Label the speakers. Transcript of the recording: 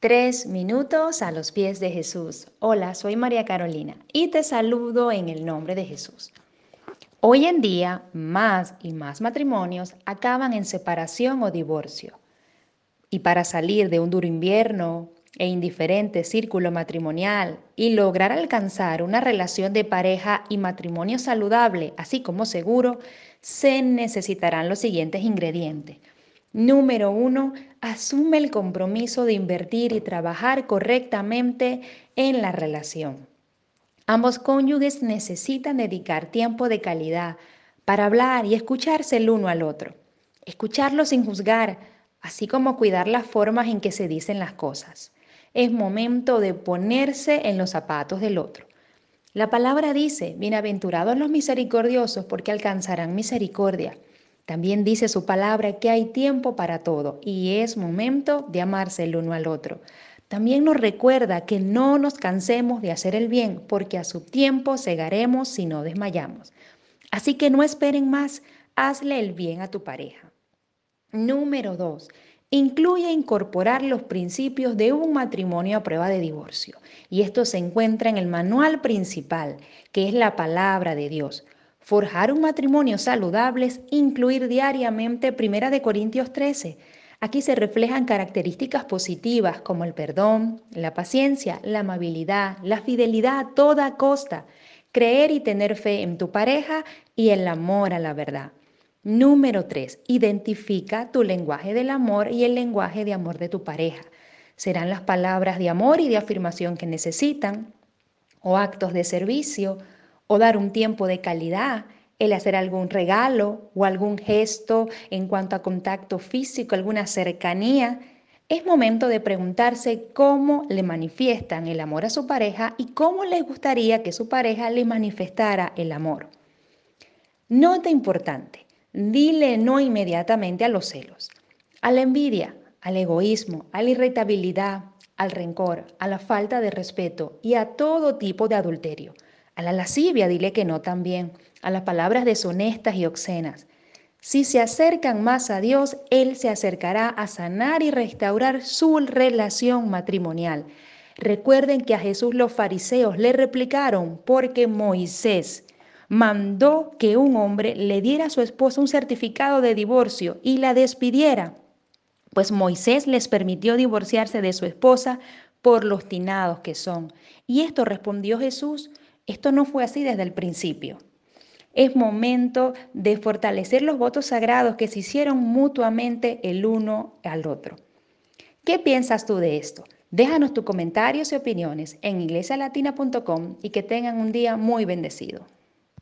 Speaker 1: Tres minutos a los pies de Jesús. Hola, soy María Carolina y te saludo en el nombre de Jesús. Hoy en día, más y más matrimonios acaban en separación o divorcio. Y para salir de un duro invierno e indiferente círculo matrimonial y lograr alcanzar una relación de pareja y matrimonio saludable, así como seguro, se necesitarán los siguientes ingredientes. Número uno, asume el compromiso de invertir y trabajar correctamente en la relación. Ambos cónyuges necesitan dedicar tiempo de calidad para hablar y escucharse el uno al otro. Escucharlo sin juzgar, así como cuidar las formas en que se dicen las cosas. Es momento de ponerse en los zapatos del otro. La palabra dice, bienaventurados los misericordiosos porque alcanzarán misericordia. También dice su palabra que hay tiempo para todo y es momento de amarse el uno al otro. También nos recuerda que no nos cansemos de hacer el bien, porque a su tiempo cegaremos si no desmayamos. Así que no esperen más, hazle el bien a tu pareja. Número dos, incluye incorporar los principios de un matrimonio a prueba de divorcio. Y esto se encuentra en el manual principal, que es la palabra de Dios forjar un matrimonio saludable es incluir diariamente Primera de Corintios 13. Aquí se reflejan características positivas como el perdón, la paciencia, la amabilidad, la fidelidad a toda costa, creer y tener fe en tu pareja y el amor a la verdad. Número 3. Identifica tu lenguaje del amor y el lenguaje de amor de tu pareja. Serán las palabras de amor y de afirmación que necesitan, o actos de servicio, o dar un tiempo de calidad, el hacer algún regalo o algún gesto en cuanto a contacto físico, alguna cercanía, es momento de preguntarse cómo le manifiestan el amor a su pareja y cómo les gustaría que su pareja le manifestara el amor. Nota importante, dile no inmediatamente a los celos, a la envidia, al egoísmo, a la irritabilidad, al rencor, a la falta de respeto y a todo tipo de adulterio. A la lascivia dile que no también, a las palabras deshonestas y obscenas. Si se acercan más a Dios, Él se acercará a sanar y restaurar su relación matrimonial. Recuerden que a Jesús los fariseos le replicaron porque Moisés mandó que un hombre le diera a su esposa un certificado de divorcio y la despidiera. Pues Moisés les permitió divorciarse de su esposa por los tinados que son. Y esto respondió Jesús, esto no fue así desde el principio. Es momento de fortalecer los votos sagrados que se hicieron mutuamente el uno al otro. ¿Qué piensas tú de esto? Déjanos tus comentarios y opiniones en iglesialatina.com y que tengan un día muy bendecido.